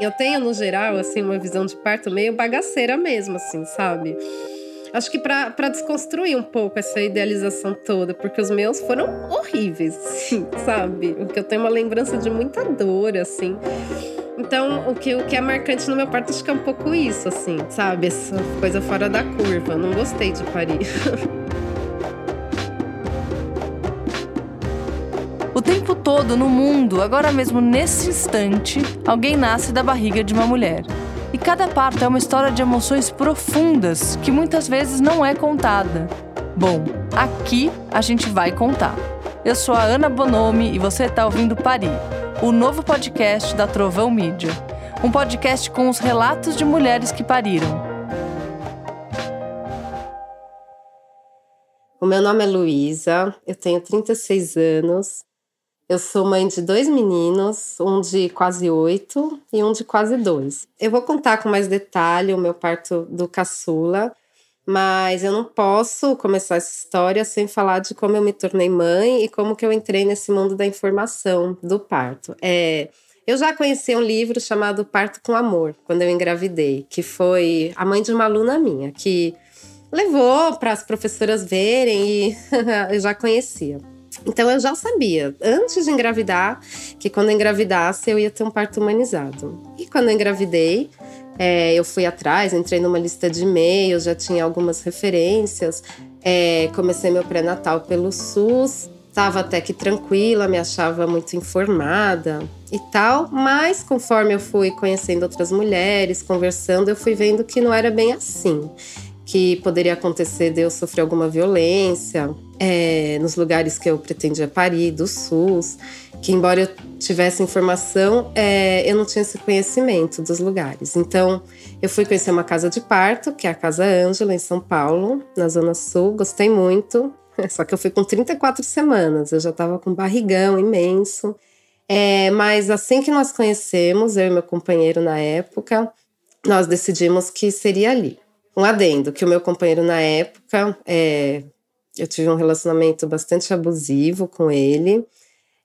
Eu tenho, no geral, assim, uma visão de parto meio bagaceira mesmo, assim, sabe? Acho que para desconstruir um pouco essa idealização toda, porque os meus foram horríveis, assim, sabe? Porque eu tenho uma lembrança de muita dor, assim. Então, o que, o que é marcante no meu parto, acho que é um pouco isso, assim, sabe? Essa coisa fora da curva. Não gostei de parir. tempo todo no mundo, agora mesmo nesse instante, alguém nasce da barriga de uma mulher. E cada parto é uma história de emoções profundas que muitas vezes não é contada. Bom, aqui a gente vai contar. Eu sou a Ana Bonomi e você está ouvindo Parir, o novo podcast da Trovão Mídia. Um podcast com os relatos de mulheres que pariram. O meu nome é Luísa, eu tenho 36 anos, eu sou mãe de dois meninos, um de quase oito e um de quase dois. Eu vou contar com mais detalhe o meu parto do caçula, mas eu não posso começar essa história sem falar de como eu me tornei mãe e como que eu entrei nesse mundo da informação do parto. É, eu já conheci um livro chamado Parto com Amor, quando eu engravidei, que foi a mãe de uma aluna minha, que levou para as professoras verem e eu já conhecia. Então eu já sabia, antes de engravidar, que quando engravidasse eu ia ter um parto humanizado. E quando eu engravidei, é, eu fui atrás, entrei numa lista de e-mails, já tinha algumas referências. É, comecei meu pré-natal pelo SUS, estava até que tranquila, me achava muito informada e tal, mas conforme eu fui conhecendo outras mulheres, conversando, eu fui vendo que não era bem assim que poderia acontecer de eu sofrer alguma violência é, nos lugares que eu pretendia parir, do SUS, que embora eu tivesse informação, é, eu não tinha esse conhecimento dos lugares. Então, eu fui conhecer uma casa de parto, que é a Casa Ângela, em São Paulo, na Zona Sul, gostei muito. Só que eu fui com 34 semanas, eu já estava com barrigão imenso. É, mas assim que nós conhecemos, eu e meu companheiro na época, nós decidimos que seria ali. Um adendo, que o meu companheiro na época, é, eu tive um relacionamento bastante abusivo com ele.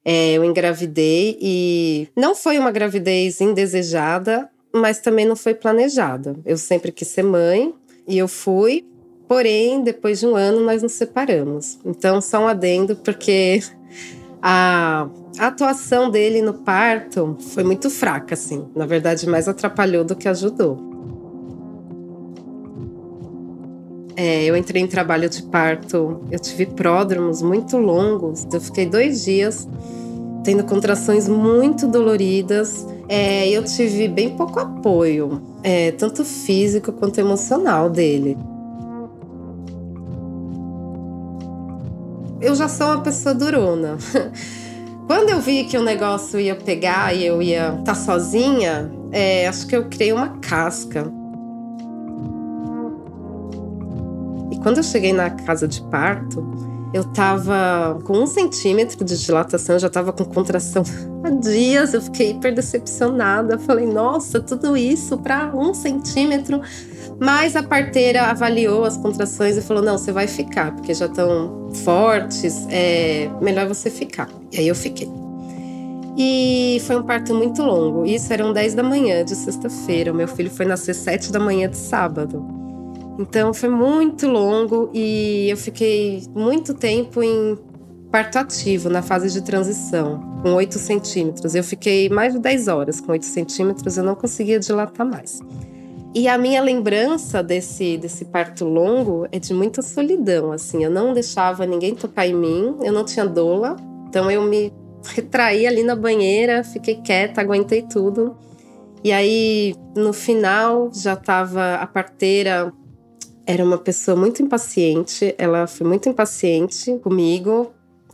É, eu engravidei e não foi uma gravidez indesejada, mas também não foi planejada. Eu sempre quis ser mãe e eu fui, porém, depois de um ano, nós nos separamos. Então, só um adendo, porque a, a atuação dele no parto foi muito fraca, assim. Na verdade, mais atrapalhou do que ajudou. É, eu entrei em trabalho de parto, eu tive pródromos muito longos, eu fiquei dois dias tendo contrações muito doloridas. É, eu tive bem pouco apoio, é, tanto físico quanto emocional dele. Eu já sou uma pessoa durona. Quando eu vi que o negócio ia pegar e eu ia estar tá sozinha, é, acho que eu criei uma casca. Quando eu cheguei na casa de parto, eu tava com um centímetro de dilatação, já tava com contração há dias, eu fiquei hiper decepcionada. Falei, nossa, tudo isso para um centímetro. Mas a parteira avaliou as contrações e falou: não, você vai ficar, porque já estão fortes, é melhor você ficar. E aí eu fiquei. E foi um parto muito longo. Isso eram 10 da manhã de sexta-feira. O meu filho foi nascer 7 da manhã de sábado. Então foi muito longo e eu fiquei muito tempo em parto ativo, na fase de transição, com 8 centímetros. Eu fiquei mais de 10 horas com 8 centímetros, eu não conseguia dilatar mais. E a minha lembrança desse, desse parto longo é de muita solidão, assim. Eu não deixava ninguém tocar em mim, eu não tinha doula, então eu me retraí ali na banheira, fiquei quieta, aguentei tudo. E aí, no final, já estava a parteira era uma pessoa muito impaciente, ela foi muito impaciente comigo.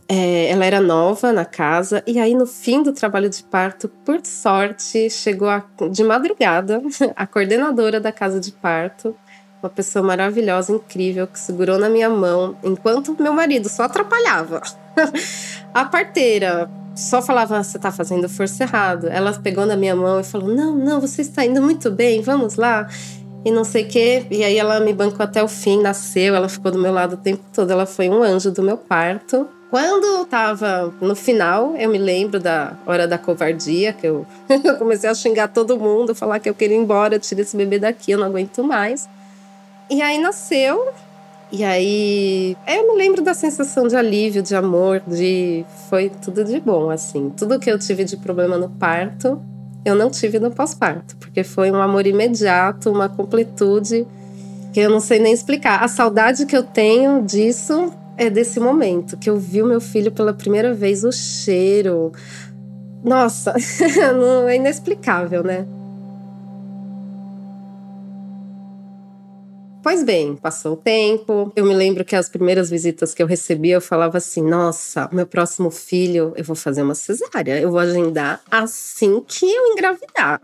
É, ela era nova na casa, e aí no fim do trabalho de parto, por sorte, chegou a, de madrugada a coordenadora da casa de parto, uma pessoa maravilhosa, incrível, que segurou na minha mão enquanto meu marido só atrapalhava. a parteira só falava: você está fazendo força errado. Ela pegou na minha mão e falou: não, não, você está indo muito bem, vamos lá e não sei o quê. E aí ela me bancou até o fim, nasceu, ela ficou do meu lado o tempo todo. Ela foi um anjo do meu parto. Quando tava no final, eu me lembro da hora da covardia, que eu, eu comecei a xingar todo mundo, falar que eu queria ir embora, tirar esse bebê daqui, eu não aguento mais. E aí nasceu, e aí eu me lembro da sensação de alívio, de amor, de foi tudo de bom assim. Tudo que eu tive de problema no parto, eu não tive no pós-parto, porque foi um amor imediato, uma completude que eu não sei nem explicar. A saudade que eu tenho disso é desse momento que eu vi o meu filho pela primeira vez, o cheiro. Nossa, é inexplicável, né? Pois bem, passou o tempo. Eu me lembro que as primeiras visitas que eu recebia, eu falava assim: nossa, meu próximo filho, eu vou fazer uma cesárea. Eu vou agendar assim que eu engravidar.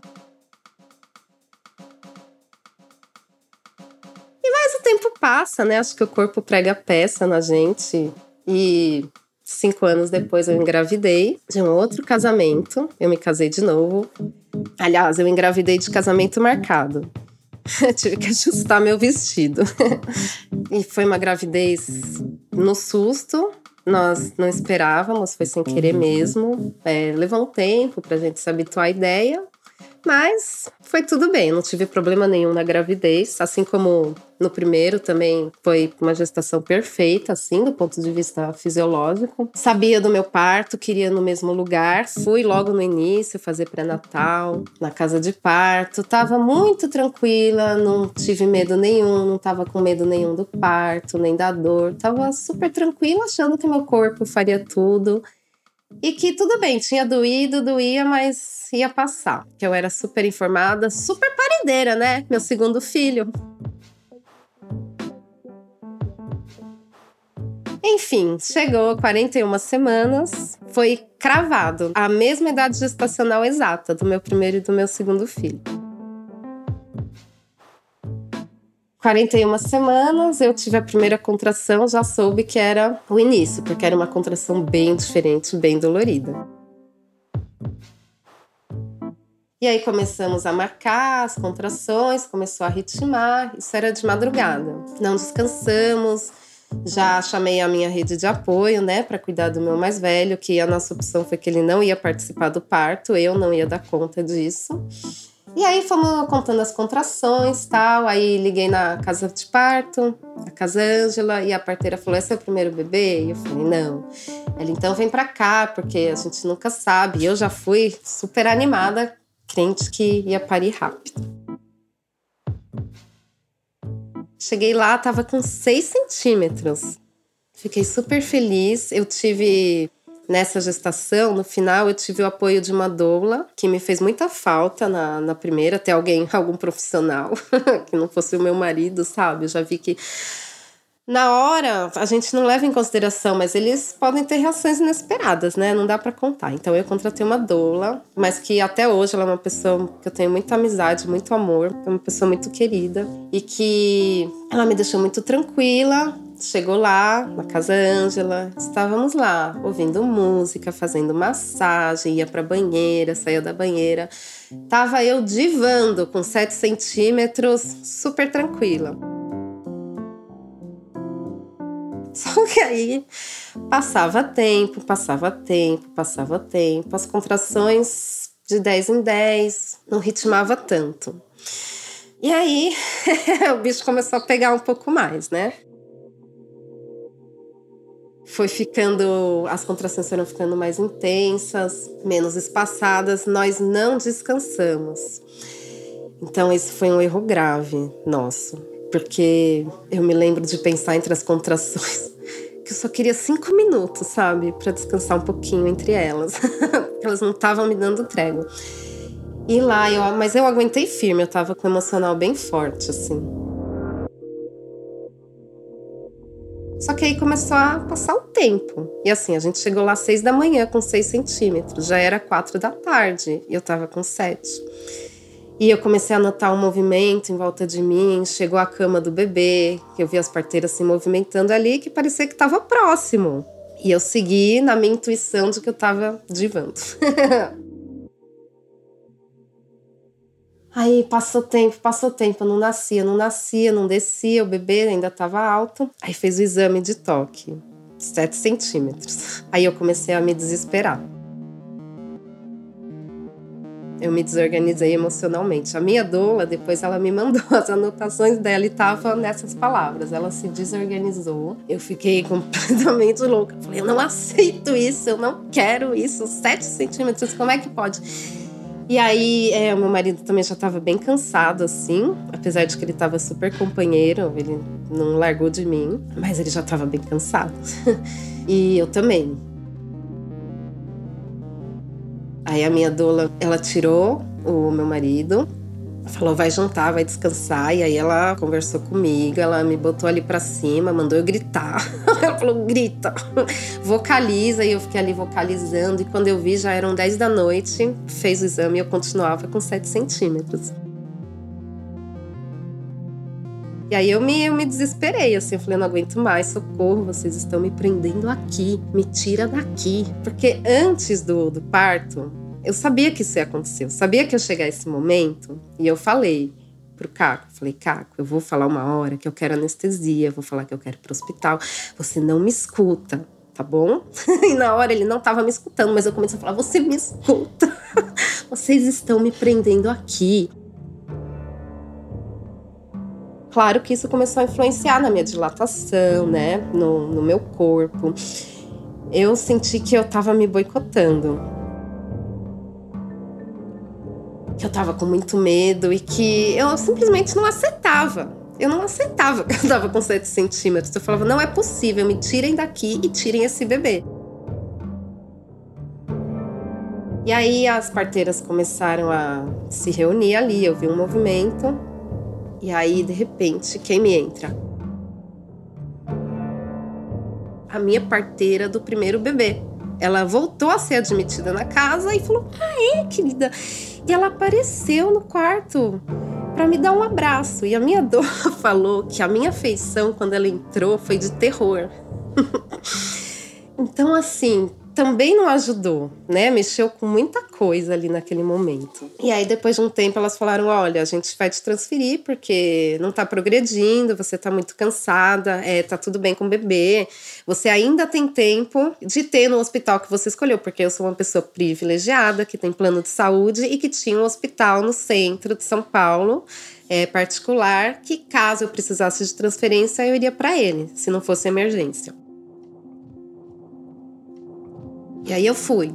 E mais o tempo passa, né? Acho que o corpo prega peça na gente. E cinco anos depois eu engravidei de um outro casamento. Eu me casei de novo. Aliás, eu engravidei de casamento marcado. Tive que ajustar meu vestido. e foi uma gravidez no susto. Nós não esperávamos, foi sem querer mesmo. É, levou um tempo para a gente se habituar à ideia, mas foi tudo bem, não tive problema nenhum na gravidez, assim como no primeiro também foi uma gestação perfeita, assim, do ponto de vista fisiológico. Sabia do meu parto, queria no mesmo lugar. Fui logo no início fazer pré-natal, na casa de parto. Tava muito tranquila, não tive medo nenhum, não tava com medo nenhum do parto, nem da dor. Tava super tranquila, achando que meu corpo faria tudo. E que tudo bem, tinha doído, doía, mas ia passar. Que eu era super informada, super paredeira, né? Meu segundo filho. Enfim, chegou 41 semanas, foi cravado a mesma idade gestacional exata do meu primeiro e do meu segundo filho. 41 semanas, eu tive a primeira contração, já soube que era o início, porque era uma contração bem diferente, bem dolorida. E aí começamos a marcar as contrações, começou a ritmar, isso era de madrugada. Não descansamos, já chamei a minha rede de apoio, né, para cuidar do meu mais velho, que a nossa opção foi que ele não ia participar do parto, eu não ia dar conta disso. E aí fomos contando as contrações tal. Aí liguei na casa de parto, a casa Ângela, e a parteira falou: Esse é o primeiro bebê? E eu falei: Não. Ela então vem pra cá, porque a gente nunca sabe. Eu já fui super animada, crente que ia parir rápido. Cheguei lá, tava com 6 centímetros. Fiquei super feliz. Eu tive nessa gestação, no final, eu tive o apoio de uma doula, que me fez muita falta na, na primeira, ter alguém, algum profissional, que não fosse o meu marido, sabe? Eu já vi que na hora a gente não leva em consideração, mas eles podem ter reações inesperadas, né? Não dá para contar. Então eu contratei uma doula, mas que até hoje ela é uma pessoa que eu tenho muita amizade, muito amor, é uma pessoa muito querida e que ela me deixou muito tranquila. Chegou lá na casa Ângela, estávamos lá ouvindo música, fazendo massagem, ia para banheira, saía da banheira. Tava eu divando com 7 centímetros, super tranquila. Só que aí passava tempo, passava tempo, passava tempo, as contrações de 10 em 10 não ritmava tanto. E aí o bicho começou a pegar um pouco mais, né? Foi ficando, as contrações foram ficando mais intensas, menos espaçadas, nós não descansamos. Então, esse foi um erro grave nosso porque eu me lembro de pensar entre as contrações que eu só queria cinco minutos, sabe, para descansar um pouquinho entre elas. elas não estavam me dando trégua. E lá, eu, mas eu aguentei firme, eu tava com o emocional bem forte, assim. Só que aí começou a passar o tempo. E assim, a gente chegou lá às seis da manhã com seis centímetros. Já era quatro da tarde e eu tava com sete. E eu comecei a notar um movimento em volta de mim. Chegou a cama do bebê, que eu vi as parteiras se movimentando ali, que parecia que estava próximo. E eu segui na minha intuição de que eu estava divando. Aí passou tempo, passou tempo, não nascia, não nascia, não descia, o bebê ainda estava alto. Aí fez o exame de toque. 7 centímetros. Aí eu comecei a me desesperar. Eu me desorganizei emocionalmente. A minha doula, depois ela me mandou as anotações dela e tava nessas palavras. Ela se desorganizou. Eu fiquei completamente louca. Falei, eu não aceito isso, eu não quero isso. 7 centímetros, como é que pode? E aí, é, o meu marido também já estava bem cansado, assim, apesar de que ele estava super companheiro, ele não largou de mim, mas ele já estava bem cansado. e eu também. Aí a minha doula, ela tirou o meu marido, falou vai jantar, vai descansar. E aí ela conversou comigo, ela me botou ali para cima, mandou eu gritar. ela falou grita, vocaliza e eu fiquei ali vocalizando. E quando eu vi já eram 10 da noite, fez o exame e eu continuava com 7 centímetros. E aí eu me, eu me desesperei, assim, eu falei, não aguento mais, socorro, vocês estão me prendendo aqui, me tira daqui. Porque antes do, do parto, eu sabia que isso ia acontecer, eu sabia que ia chegar esse momento, e eu falei pro Caco, falei, Caco, eu vou falar uma hora que eu quero anestesia, vou falar que eu quero ir pro hospital, você não me escuta, tá bom? e na hora ele não tava me escutando, mas eu comecei a falar, você me escuta, vocês estão me prendendo aqui. Claro que isso começou a influenciar na minha dilatação, né, no, no meu corpo. Eu senti que eu tava me boicotando, que eu tava com muito medo e que eu simplesmente não aceitava. Eu não aceitava que eu tava com 7 centímetros. Eu falava, não é possível, me tirem daqui e tirem esse bebê. E aí as parteiras começaram a se reunir ali, eu vi um movimento. E aí, de repente, quem me entra? A minha parteira do primeiro bebê. Ela voltou a ser admitida na casa e falou: Ah, é, querida? E ela apareceu no quarto para me dar um abraço. E a minha dor falou que a minha feição quando ela entrou foi de terror. então, assim, também não ajudou, né? Mexeu com muita coisa ali naquele momento. E aí, depois de um tempo, elas falaram: olha, a gente vai te transferir porque não tá progredindo, você tá muito cansada, é, tá tudo bem com o bebê. Você ainda tem tempo de ter no hospital que você escolheu, porque eu sou uma pessoa privilegiada, que tem plano de saúde e que tinha um hospital no centro de São Paulo. É, particular, que caso eu precisasse de transferência, eu iria para ele, se não fosse emergência. E aí eu fui.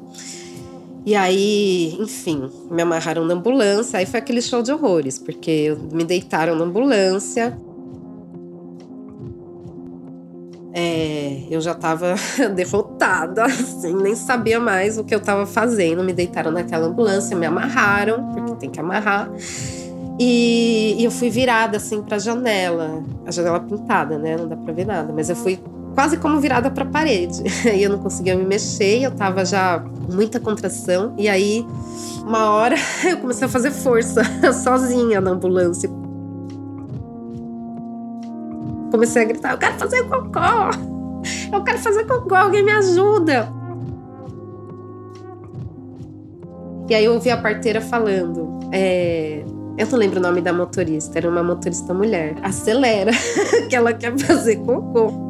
E aí, enfim, me amarraram na ambulância. Aí foi aquele show de horrores, porque me deitaram na ambulância. É, eu já tava derrotada, assim, nem sabia mais o que eu tava fazendo. Me deitaram naquela ambulância, me amarraram, porque tem que amarrar. E, e eu fui virada assim pra janela, a janela pintada, né? Não dá pra ver nada, mas eu fui quase como virada para a parede. E eu não conseguia me mexer, eu tava já muita contração. E aí, uma hora, eu comecei a fazer força sozinha na ambulância. Comecei a gritar: Eu quero fazer cocô! Eu quero fazer cocô, alguém me ajuda! E aí eu ouvi a parteira falando: é, eu não lembro o nome da motorista, era uma motorista mulher. Acelera, que ela quer fazer cocô.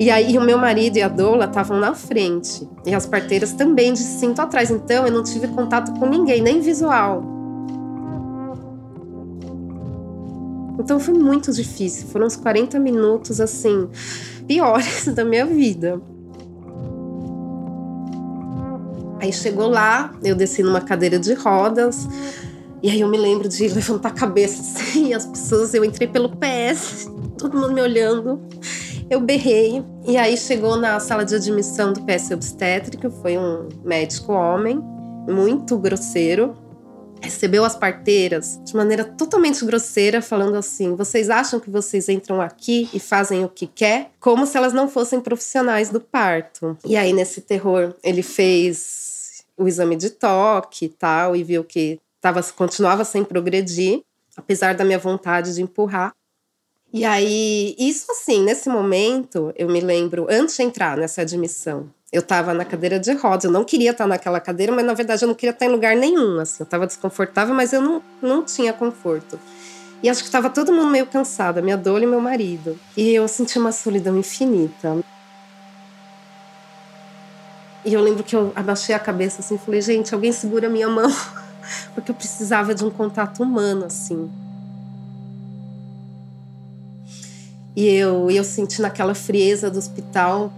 E aí o meu marido e a doula estavam na frente. E as parteiras também de cinto atrás. Então eu não tive contato com ninguém, nem visual. Então foi muito difícil. Foram uns 40 minutos assim, piores da minha vida. Aí chegou lá, eu desci numa cadeira de rodas. E aí eu me lembro de levantar a cabeça assim, as pessoas, eu entrei pelo PS, todo mundo me olhando. Eu berrei e aí chegou na sala de admissão do PS obstétrico, foi um médico homem, muito grosseiro. Recebeu as parteiras de maneira totalmente grosseira, falando assim: vocês acham que vocês entram aqui e fazem o que quer? Como se elas não fossem profissionais do parto. E aí, nesse terror, ele fez o exame de toque e tal, e viu que tava, continuava sem progredir, apesar da minha vontade de empurrar. E aí, isso assim, nesse momento, eu me lembro, antes de entrar nessa admissão, eu estava na cadeira de rodas, eu não queria estar naquela cadeira, mas na verdade eu não queria estar em lugar nenhum, assim, eu estava desconfortável, mas eu não, não tinha conforto. E acho que estava todo mundo meio cansado, minha dor e meu marido. E eu senti uma solidão infinita. E eu lembro que eu abaixei a cabeça assim, falei, gente, alguém segura a minha mão, porque eu precisava de um contato humano assim. E eu, eu senti naquela frieza do hospital.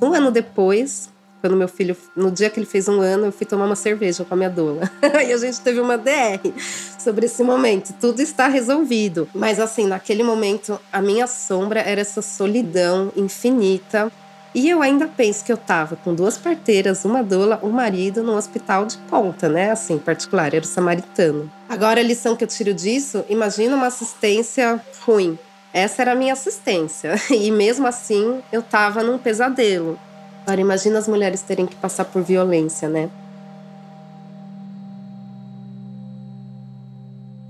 Um ano depois, quando meu filho, no dia que ele fez um ano, eu fui tomar uma cerveja com a minha doula. e a gente teve uma DR sobre esse momento. Tudo está resolvido. Mas assim, naquele momento, a minha sombra era essa solidão infinita. E eu ainda penso que eu estava com duas parteiras, uma doula, um marido, num hospital de ponta, né? Assim, particular, era o samaritano. Agora, a lição que eu tiro disso, imagina uma assistência ruim. Essa era a minha assistência. E mesmo assim, eu estava num pesadelo. Agora, imagina as mulheres terem que passar por violência, né?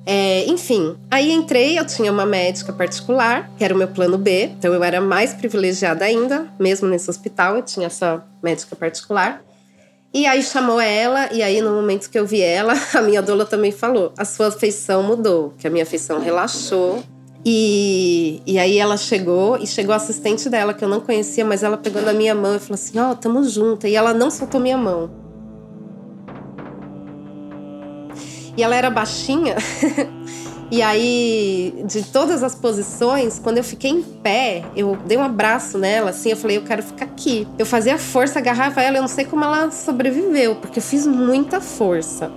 É, enfim, aí entrei, eu tinha uma médica particular, que era o meu plano B, então eu era mais privilegiada ainda, mesmo nesse hospital, eu tinha essa médica particular. E aí chamou ela, e aí no momento que eu vi ela, a minha doula também falou: a sua feição mudou, que a minha feição relaxou, e, e aí ela chegou e chegou a assistente dela, que eu não conhecia, mas ela pegou na minha mão e falou assim: Ó, oh, tamo junto. E ela não soltou minha mão. E ela era baixinha. e aí, de todas as posições, quando eu fiquei em pé, eu dei um abraço nela, assim, eu falei, eu quero ficar aqui. Eu fazia força, agarrava ela, eu não sei como ela sobreviveu, porque eu fiz muita força.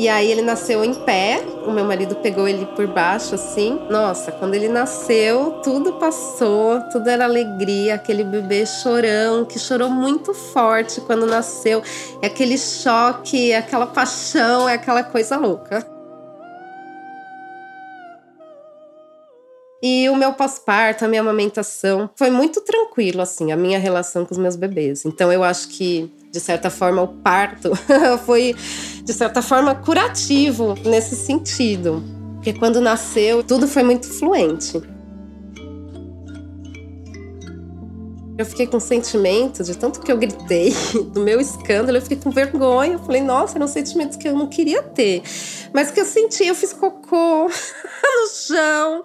E aí ele nasceu em pé, o meu marido pegou ele por baixo assim. Nossa, quando ele nasceu, tudo passou, tudo era alegria, aquele bebê chorão que chorou muito forte quando nasceu. É aquele choque, é aquela paixão, é aquela coisa louca. E o meu pós-parto, a minha amamentação, foi muito tranquilo, assim, a minha relação com os meus bebês. Então eu acho que de certa forma, o parto foi, de certa forma, curativo nesse sentido. Porque quando nasceu, tudo foi muito fluente. Eu fiquei com sentimento de tanto que eu gritei do meu escândalo, eu fiquei com vergonha. Eu falei, nossa, eram sentimentos que eu não queria ter. Mas que eu senti, eu fiz cocô no chão,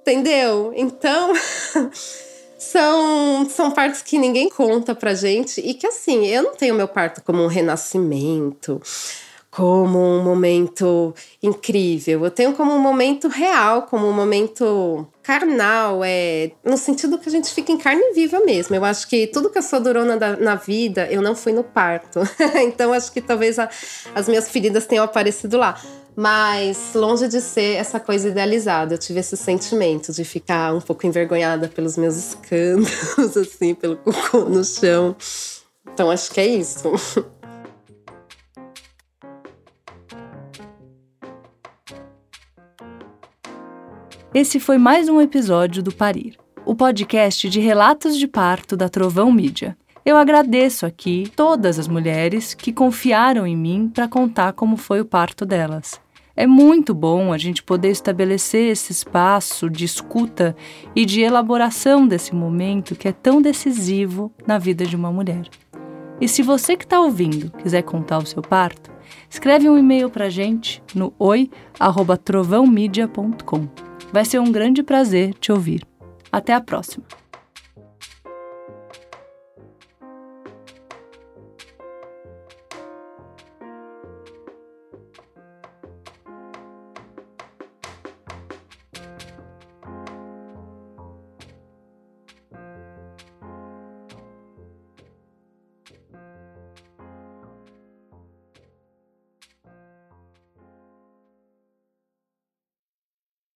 entendeu? Então. São, são partes que ninguém conta pra gente e que assim, eu não tenho meu parto como um renascimento, como um momento incrível. Eu tenho como um momento real, como um momento carnal, é no sentido que a gente fica em carne viva mesmo. Eu acho que tudo que eu sou durona na, na vida, eu não fui no parto. então acho que talvez a, as minhas feridas tenham aparecido lá. Mas longe de ser essa coisa idealizada, eu tive esse sentimento de ficar um pouco envergonhada pelos meus escândalos, assim, pelo cocô no chão. Então acho que é isso. Esse foi mais um episódio do Parir, o podcast de relatos de parto da Trovão Mídia. Eu agradeço aqui todas as mulheres que confiaram em mim para contar como foi o parto delas. É muito bom a gente poder estabelecer esse espaço de escuta e de elaboração desse momento que é tão decisivo na vida de uma mulher. E se você que está ouvindo quiser contar o seu parto, escreve um e-mail para gente no oi@trovãomedia.com. Vai ser um grande prazer te ouvir. Até a próxima!